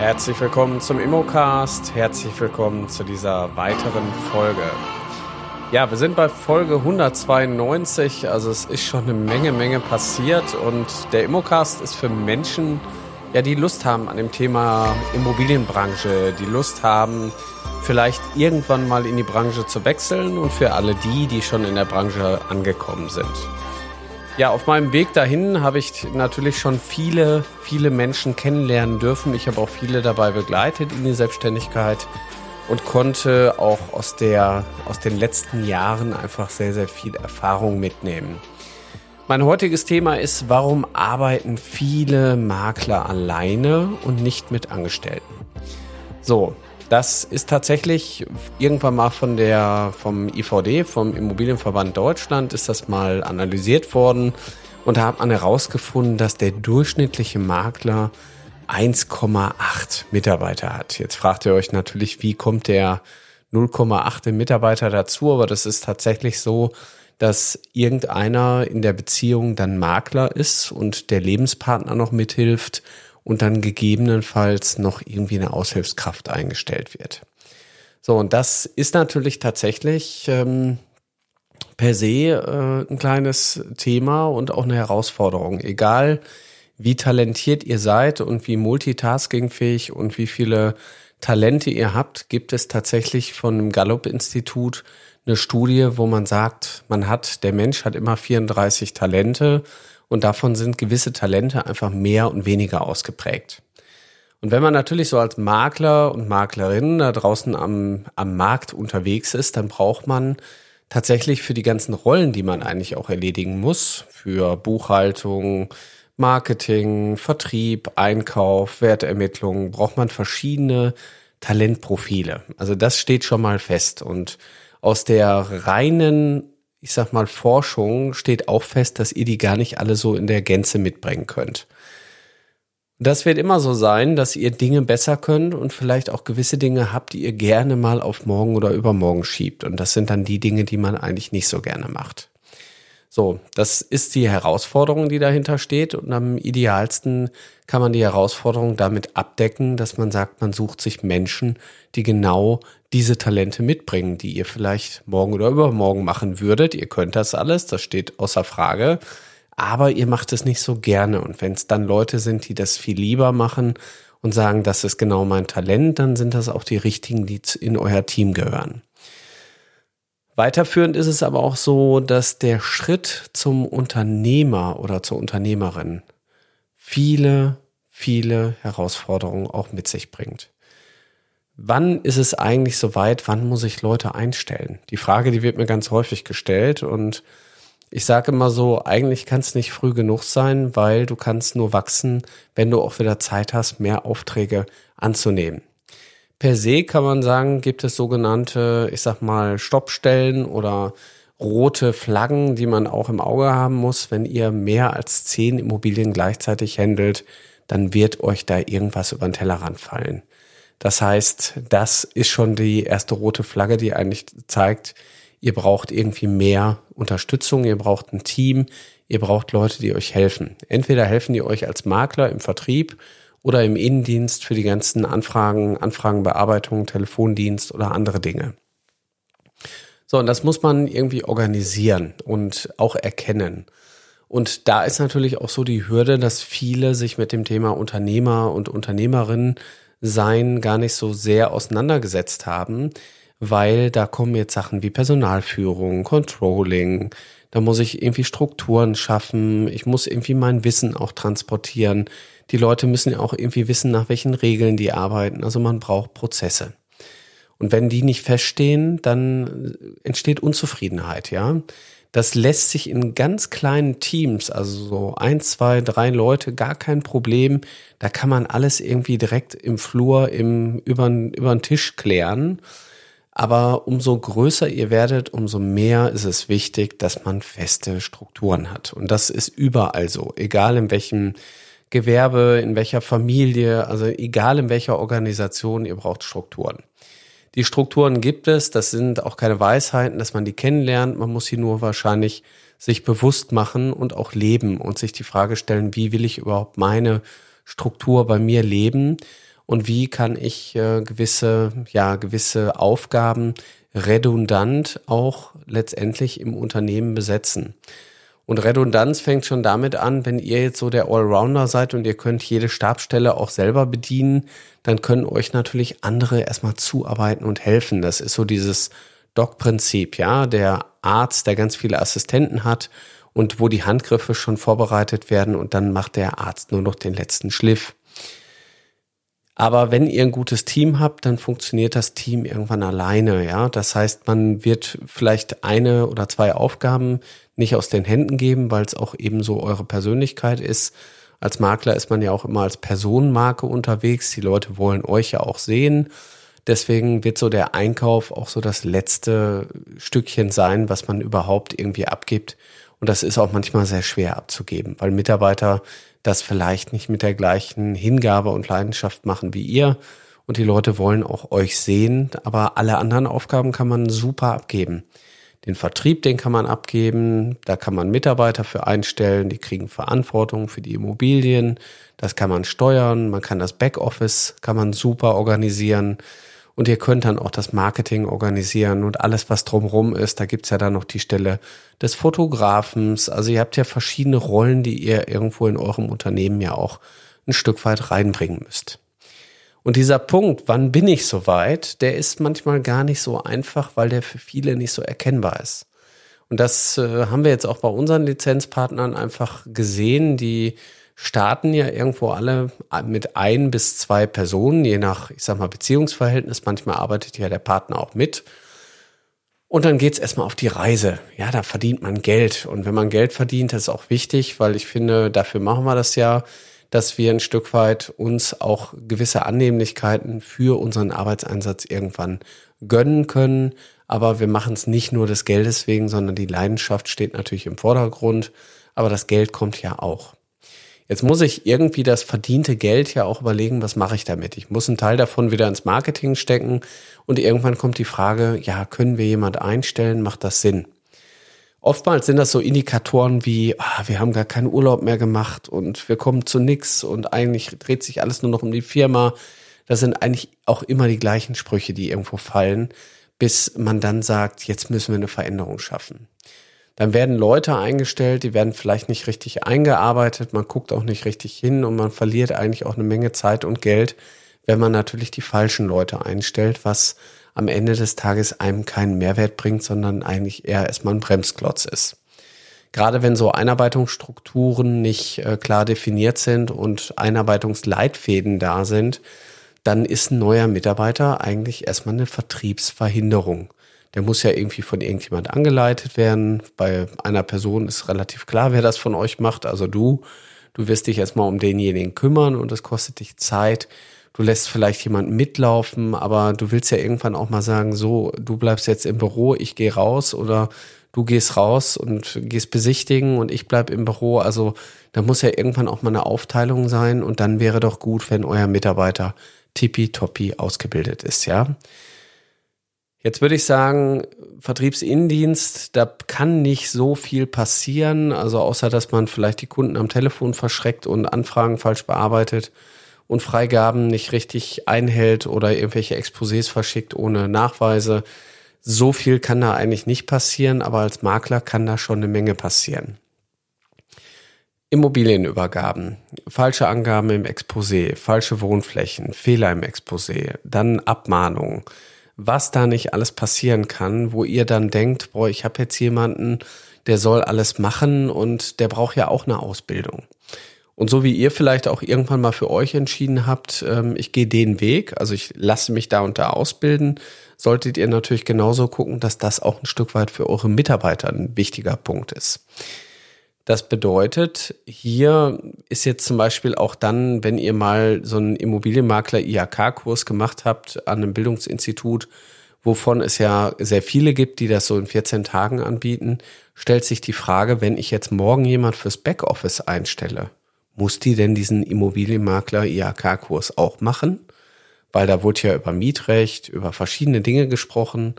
Herzlich willkommen zum Immocast. Herzlich willkommen zu dieser weiteren Folge. Ja, wir sind bei Folge 192, also es ist schon eine Menge, Menge passiert und der Immocast ist für Menschen, ja, die Lust haben an dem Thema Immobilienbranche, die Lust haben, vielleicht irgendwann mal in die Branche zu wechseln und für alle die, die schon in der Branche angekommen sind. Ja, auf meinem Weg dahin habe ich natürlich schon viele, viele Menschen kennenlernen dürfen. Ich habe auch viele dabei begleitet in die Selbstständigkeit und konnte auch aus der, aus den letzten Jahren einfach sehr, sehr viel Erfahrung mitnehmen. Mein heutiges Thema ist, warum arbeiten viele Makler alleine und nicht mit Angestellten? So, das ist tatsächlich irgendwann mal von der, vom IVD, vom Immobilienverband Deutschland, ist das mal analysiert worden. Und da hat man herausgefunden, dass der durchschnittliche Makler 1,8 Mitarbeiter hat. Jetzt fragt ihr euch natürlich, wie kommt der 0,8 Mitarbeiter dazu? Aber das ist tatsächlich so, dass irgendeiner in der Beziehung dann Makler ist und der Lebenspartner noch mithilft und dann gegebenenfalls noch irgendwie eine Aushilfskraft eingestellt wird. So, und das ist natürlich tatsächlich ähm, per se äh, ein kleines Thema und auch eine Herausforderung. Egal, wie talentiert ihr seid und wie multitaskingfähig und wie viele Talente ihr habt, gibt es tatsächlich von dem Gallup-Institut eine Studie, wo man sagt, man hat, der Mensch hat immer 34 Talente und davon sind gewisse Talente einfach mehr und weniger ausgeprägt. Und wenn man natürlich so als Makler und Maklerin da draußen am, am Markt unterwegs ist, dann braucht man tatsächlich für die ganzen Rollen, die man eigentlich auch erledigen muss, für Buchhaltung, Marketing, Vertrieb, Einkauf, Wertermittlung, braucht man verschiedene Talentprofile. Also das steht schon mal fest. Und aus der reinen ich sag mal, Forschung steht auch fest, dass ihr die gar nicht alle so in der Gänze mitbringen könnt. Das wird immer so sein, dass ihr Dinge besser könnt und vielleicht auch gewisse Dinge habt, die ihr gerne mal auf morgen oder übermorgen schiebt. Und das sind dann die Dinge, die man eigentlich nicht so gerne macht. So, das ist die Herausforderung, die dahinter steht. Und am idealsten kann man die Herausforderung damit abdecken, dass man sagt, man sucht sich Menschen, die genau diese Talente mitbringen, die ihr vielleicht morgen oder übermorgen machen würdet. Ihr könnt das alles, das steht außer Frage. Aber ihr macht es nicht so gerne. Und wenn es dann Leute sind, die das viel lieber machen und sagen, das ist genau mein Talent, dann sind das auch die richtigen, die in euer Team gehören. Weiterführend ist es aber auch so, dass der Schritt zum Unternehmer oder zur Unternehmerin viele, viele Herausforderungen auch mit sich bringt. Wann ist es eigentlich soweit? Wann muss ich Leute einstellen? Die Frage, die wird mir ganz häufig gestellt und ich sage immer so, eigentlich kann es nicht früh genug sein, weil du kannst nur wachsen, wenn du auch wieder Zeit hast, mehr Aufträge anzunehmen. Per se kann man sagen, gibt es sogenannte, ich sag mal, Stoppstellen oder rote Flaggen, die man auch im Auge haben muss. Wenn ihr mehr als zehn Immobilien gleichzeitig handelt, dann wird euch da irgendwas über den Tellerrand fallen. Das heißt, das ist schon die erste rote Flagge, die eigentlich zeigt, ihr braucht irgendwie mehr Unterstützung, ihr braucht ein Team, ihr braucht Leute, die euch helfen. Entweder helfen die euch als Makler im Vertrieb oder im Innendienst für die ganzen Anfragen, Anfragenbearbeitung, Telefondienst oder andere Dinge. So, und das muss man irgendwie organisieren und auch erkennen. Und da ist natürlich auch so die Hürde, dass viele sich mit dem Thema Unternehmer und Unternehmerinnen sein gar nicht so sehr auseinandergesetzt haben, weil da kommen jetzt Sachen wie Personalführung, Controlling, da muss ich irgendwie Strukturen schaffen, ich muss irgendwie mein Wissen auch transportieren die Leute müssen ja auch irgendwie wissen, nach welchen Regeln die arbeiten. Also man braucht Prozesse. Und wenn die nicht feststehen, dann entsteht Unzufriedenheit, ja. Das lässt sich in ganz kleinen Teams, also so ein, zwei, drei Leute, gar kein Problem. Da kann man alles irgendwie direkt im Flur, im, über, über den Tisch klären. Aber umso größer ihr werdet, umso mehr ist es wichtig, dass man feste Strukturen hat. Und das ist überall so. Egal in welchem Gewerbe, in welcher Familie, also egal in welcher Organisation, ihr braucht Strukturen. Die Strukturen gibt es, das sind auch keine Weisheiten, dass man die kennenlernt, man muss sie nur wahrscheinlich sich bewusst machen und auch leben und sich die Frage stellen, wie will ich überhaupt meine Struktur bei mir leben? Und wie kann ich äh, gewisse, ja, gewisse Aufgaben redundant auch letztendlich im Unternehmen besetzen. Und Redundanz fängt schon damit an, wenn ihr jetzt so der Allrounder seid und ihr könnt jede Stabstelle auch selber bedienen, dann können euch natürlich andere erstmal zuarbeiten und helfen. Das ist so dieses Doc-Prinzip, ja, der Arzt, der ganz viele Assistenten hat und wo die Handgriffe schon vorbereitet werden und dann macht der Arzt nur noch den letzten Schliff. Aber wenn ihr ein gutes Team habt, dann funktioniert das Team irgendwann alleine, ja. Das heißt, man wird vielleicht eine oder zwei Aufgaben nicht aus den Händen geben, weil es auch eben so eure Persönlichkeit ist. Als Makler ist man ja auch immer als Personenmarke unterwegs. Die Leute wollen euch ja auch sehen. Deswegen wird so der Einkauf auch so das letzte Stückchen sein, was man überhaupt irgendwie abgibt. Und das ist auch manchmal sehr schwer abzugeben, weil Mitarbeiter das vielleicht nicht mit der gleichen Hingabe und Leidenschaft machen wie ihr. Und die Leute wollen auch euch sehen, aber alle anderen Aufgaben kann man super abgeben. Den Vertrieb, den kann man abgeben, da kann man Mitarbeiter für einstellen, die kriegen Verantwortung für die Immobilien, das kann man steuern, man kann das Backoffice, kann man super organisieren. Und ihr könnt dann auch das Marketing organisieren und alles, was drumherum ist. Da gibt's ja dann noch die Stelle des Fotografens. Also ihr habt ja verschiedene Rollen, die ihr irgendwo in eurem Unternehmen ja auch ein Stück weit reinbringen müsst. Und dieser Punkt, wann bin ich soweit, der ist manchmal gar nicht so einfach, weil der für viele nicht so erkennbar ist. Und das äh, haben wir jetzt auch bei unseren Lizenzpartnern einfach gesehen, die starten ja irgendwo alle mit ein bis zwei Personen, je nach, ich sag mal, Beziehungsverhältnis. Manchmal arbeitet ja der Partner auch mit. Und dann geht's erstmal auf die Reise. Ja, da verdient man Geld. Und wenn man Geld verdient, das ist auch wichtig, weil ich finde, dafür machen wir das ja, dass wir ein Stück weit uns auch gewisse Annehmlichkeiten für unseren Arbeitseinsatz irgendwann gönnen können. Aber wir machen es nicht nur des Geldes wegen, sondern die Leidenschaft steht natürlich im Vordergrund. Aber das Geld kommt ja auch. Jetzt muss ich irgendwie das verdiente Geld ja auch überlegen, was mache ich damit? Ich muss einen Teil davon wieder ins Marketing stecken und irgendwann kommt die Frage, ja, können wir jemand einstellen? Macht das Sinn? Oftmals sind das so Indikatoren wie, ah, wir haben gar keinen Urlaub mehr gemacht und wir kommen zu nix und eigentlich dreht sich alles nur noch um die Firma. Das sind eigentlich auch immer die gleichen Sprüche, die irgendwo fallen, bis man dann sagt, jetzt müssen wir eine Veränderung schaffen. Dann werden Leute eingestellt, die werden vielleicht nicht richtig eingearbeitet, man guckt auch nicht richtig hin und man verliert eigentlich auch eine Menge Zeit und Geld, wenn man natürlich die falschen Leute einstellt, was am Ende des Tages einem keinen Mehrwert bringt, sondern eigentlich eher erstmal ein Bremsklotz ist. Gerade wenn so Einarbeitungsstrukturen nicht äh, klar definiert sind und Einarbeitungsleitfäden da sind, dann ist ein neuer Mitarbeiter eigentlich erstmal eine Vertriebsverhinderung der muss ja irgendwie von irgendjemand angeleitet werden. Bei einer Person ist relativ klar, wer das von euch macht, also du. Du wirst dich erstmal um denjenigen kümmern und es kostet dich Zeit. Du lässt vielleicht jemanden mitlaufen, aber du willst ja irgendwann auch mal sagen, so, du bleibst jetzt im Büro, ich gehe raus oder du gehst raus und gehst besichtigen und ich bleib im Büro. Also da muss ja irgendwann auch mal eine Aufteilung sein und dann wäre doch gut, wenn euer Mitarbeiter tippitoppi ausgebildet ist, ja. Jetzt würde ich sagen, Vertriebsinnendienst, da kann nicht so viel passieren, also außer dass man vielleicht die Kunden am Telefon verschreckt und Anfragen falsch bearbeitet und Freigaben nicht richtig einhält oder irgendwelche Exposés verschickt ohne Nachweise. So viel kann da eigentlich nicht passieren, aber als Makler kann da schon eine Menge passieren. Immobilienübergaben, falsche Angaben im Exposé, falsche Wohnflächen, Fehler im Exposé, dann Abmahnungen was da nicht alles passieren kann, wo ihr dann denkt, boah, ich habe jetzt jemanden, der soll alles machen und der braucht ja auch eine Ausbildung. Und so wie ihr vielleicht auch irgendwann mal für euch entschieden habt, ähm, ich gehe den Weg, also ich lasse mich da und da ausbilden, solltet ihr natürlich genauso gucken, dass das auch ein Stück weit für eure Mitarbeiter ein wichtiger Punkt ist. Das bedeutet, hier ist jetzt zum Beispiel auch dann, wenn ihr mal so einen Immobilienmakler IHK-Kurs gemacht habt an einem Bildungsinstitut, wovon es ja sehr viele gibt, die das so in 14 Tagen anbieten, stellt sich die Frage, wenn ich jetzt morgen jemand fürs Backoffice einstelle, muss die denn diesen Immobilienmakler IHK-Kurs auch machen? Weil da wurde ja über Mietrecht, über verschiedene Dinge gesprochen.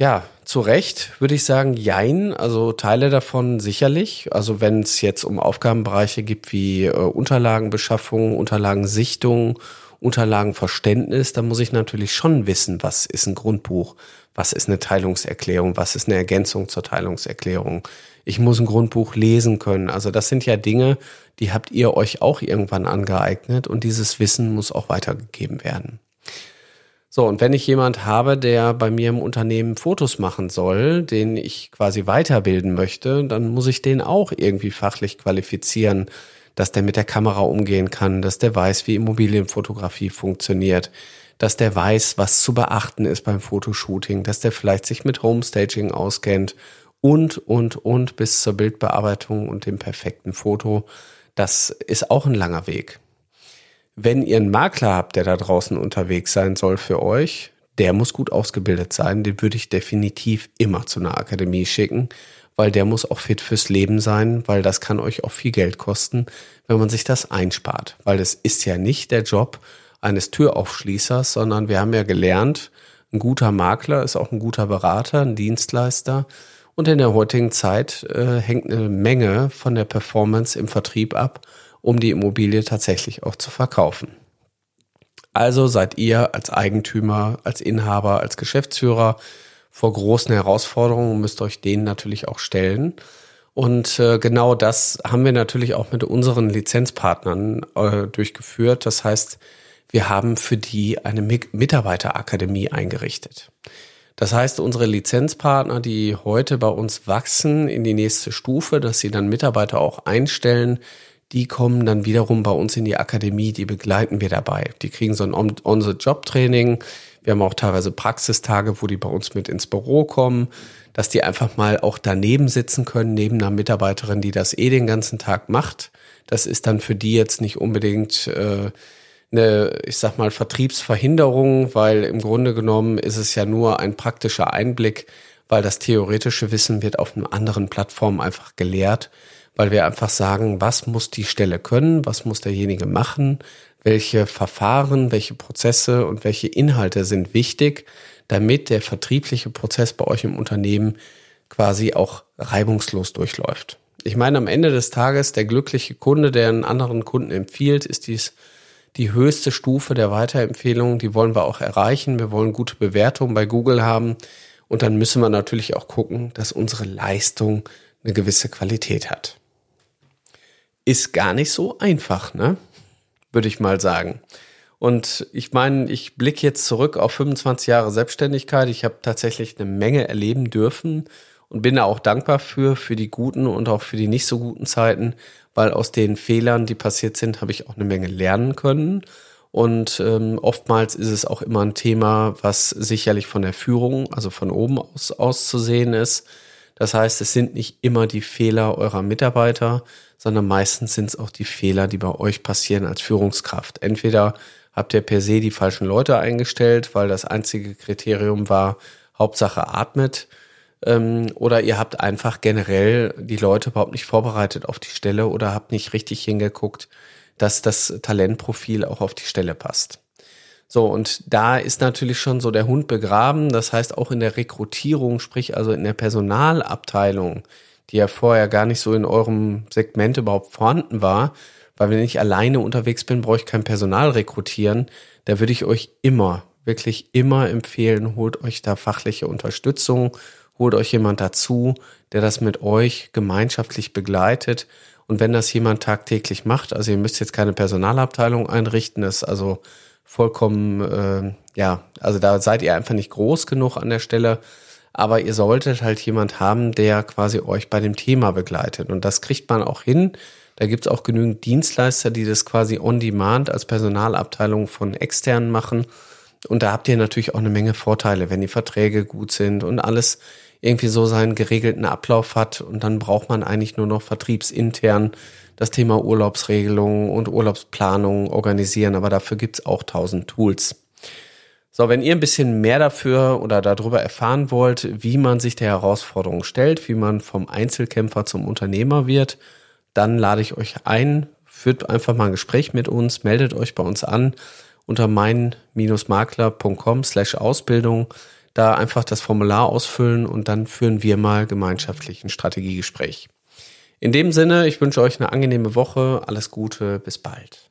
Ja, zu Recht würde ich sagen, jein. Also Teile davon sicherlich. Also wenn es jetzt um Aufgabenbereiche gibt wie äh, Unterlagenbeschaffung, Unterlagensichtung, Unterlagenverständnis, da muss ich natürlich schon wissen, was ist ein Grundbuch, was ist eine Teilungserklärung, was ist eine Ergänzung zur Teilungserklärung. Ich muss ein Grundbuch lesen können. Also das sind ja Dinge, die habt ihr euch auch irgendwann angeeignet und dieses Wissen muss auch weitergegeben werden. So, und wenn ich jemand habe, der bei mir im Unternehmen Fotos machen soll, den ich quasi weiterbilden möchte, dann muss ich den auch irgendwie fachlich qualifizieren, dass der mit der Kamera umgehen kann, dass der weiß, wie Immobilienfotografie funktioniert, dass der weiß, was zu beachten ist beim Fotoshooting, dass der vielleicht sich mit Homestaging auskennt und, und, und bis zur Bildbearbeitung und dem perfekten Foto. Das ist auch ein langer Weg. Wenn ihr einen Makler habt, der da draußen unterwegs sein soll für euch, der muss gut ausgebildet sein. Den würde ich definitiv immer zu einer Akademie schicken, weil der muss auch fit fürs Leben sein, weil das kann euch auch viel Geld kosten, wenn man sich das einspart. Weil es ist ja nicht der Job eines Türaufschließers, sondern wir haben ja gelernt, ein guter Makler ist auch ein guter Berater, ein Dienstleister. Und in der heutigen Zeit äh, hängt eine Menge von der Performance im Vertrieb ab um die Immobilie tatsächlich auch zu verkaufen. Also seid ihr als Eigentümer, als Inhaber, als Geschäftsführer vor großen Herausforderungen und müsst euch denen natürlich auch stellen. Und äh, genau das haben wir natürlich auch mit unseren Lizenzpartnern äh, durchgeführt. Das heißt, wir haben für die eine Mitarbeiterakademie eingerichtet. Das heißt, unsere Lizenzpartner, die heute bei uns wachsen in die nächste Stufe, dass sie dann Mitarbeiter auch einstellen, die kommen dann wiederum bei uns in die Akademie, die begleiten wir dabei. Die kriegen so ein On-the-Job-Training. Wir haben auch teilweise Praxistage, wo die bei uns mit ins Büro kommen, dass die einfach mal auch daneben sitzen können, neben einer Mitarbeiterin, die das eh den ganzen Tag macht. Das ist dann für die jetzt nicht unbedingt äh, eine, ich sag mal, Vertriebsverhinderung, weil im Grunde genommen ist es ja nur ein praktischer Einblick, weil das theoretische Wissen wird auf einer anderen Plattform einfach gelehrt weil wir einfach sagen, was muss die Stelle können, was muss derjenige machen, welche Verfahren, welche Prozesse und welche Inhalte sind wichtig, damit der vertriebliche Prozess bei euch im Unternehmen quasi auch reibungslos durchläuft. Ich meine, am Ende des Tages, der glückliche Kunde, der einen anderen Kunden empfiehlt, ist dies die höchste Stufe der Weiterempfehlung. Die wollen wir auch erreichen. Wir wollen gute Bewertungen bei Google haben. Und dann müssen wir natürlich auch gucken, dass unsere Leistung eine gewisse Qualität hat ist gar nicht so einfach, ne? Würde ich mal sagen. Und ich meine, ich blicke jetzt zurück auf 25 Jahre Selbstständigkeit. Ich habe tatsächlich eine Menge erleben dürfen und bin da auch dankbar für, für die guten und auch für die nicht so guten Zeiten, weil aus den Fehlern, die passiert sind, habe ich auch eine Menge lernen können. Und ähm, oftmals ist es auch immer ein Thema, was sicherlich von der Führung, also von oben aus auszusehen ist. Das heißt, es sind nicht immer die Fehler eurer Mitarbeiter, sondern meistens sind es auch die Fehler, die bei euch passieren als Führungskraft. Entweder habt ihr per se die falschen Leute eingestellt, weil das einzige Kriterium war, Hauptsache atmet, ähm, oder ihr habt einfach generell die Leute überhaupt nicht vorbereitet auf die Stelle oder habt nicht richtig hingeguckt, dass das Talentprofil auch auf die Stelle passt. So, und da ist natürlich schon so der Hund begraben. Das heißt, auch in der Rekrutierung, sprich also in der Personalabteilung, die ja vorher gar nicht so in eurem Segment überhaupt vorhanden war, weil wenn ich alleine unterwegs bin, brauche ich kein Personal rekrutieren. Da würde ich euch immer, wirklich immer empfehlen, holt euch da fachliche Unterstützung, holt euch jemand dazu, der das mit euch gemeinschaftlich begleitet. Und wenn das jemand tagtäglich macht, also ihr müsst jetzt keine Personalabteilung einrichten, ist also vollkommen, äh, ja, also da seid ihr einfach nicht groß genug an der Stelle aber ihr solltet halt jemand haben, der quasi euch bei dem Thema begleitet. Und das kriegt man auch hin. Da gibt's auch genügend Dienstleister, die das quasi on demand als Personalabteilung von externen machen. Und da habt ihr natürlich auch eine Menge Vorteile, wenn die Verträge gut sind und alles irgendwie so seinen geregelten Ablauf hat. Und dann braucht man eigentlich nur noch vertriebsintern das Thema Urlaubsregelungen und Urlaubsplanung organisieren. Aber dafür gibt's auch tausend Tools. So, wenn ihr ein bisschen mehr dafür oder darüber erfahren wollt, wie man sich der Herausforderung stellt, wie man vom Einzelkämpfer zum Unternehmer wird, dann lade ich euch ein, führt einfach mal ein Gespräch mit uns, meldet euch bei uns an unter mein-makler.com slash Ausbildung, da einfach das Formular ausfüllen und dann führen wir mal gemeinschaftlich ein Strategiegespräch. In dem Sinne, ich wünsche euch eine angenehme Woche, alles Gute, bis bald.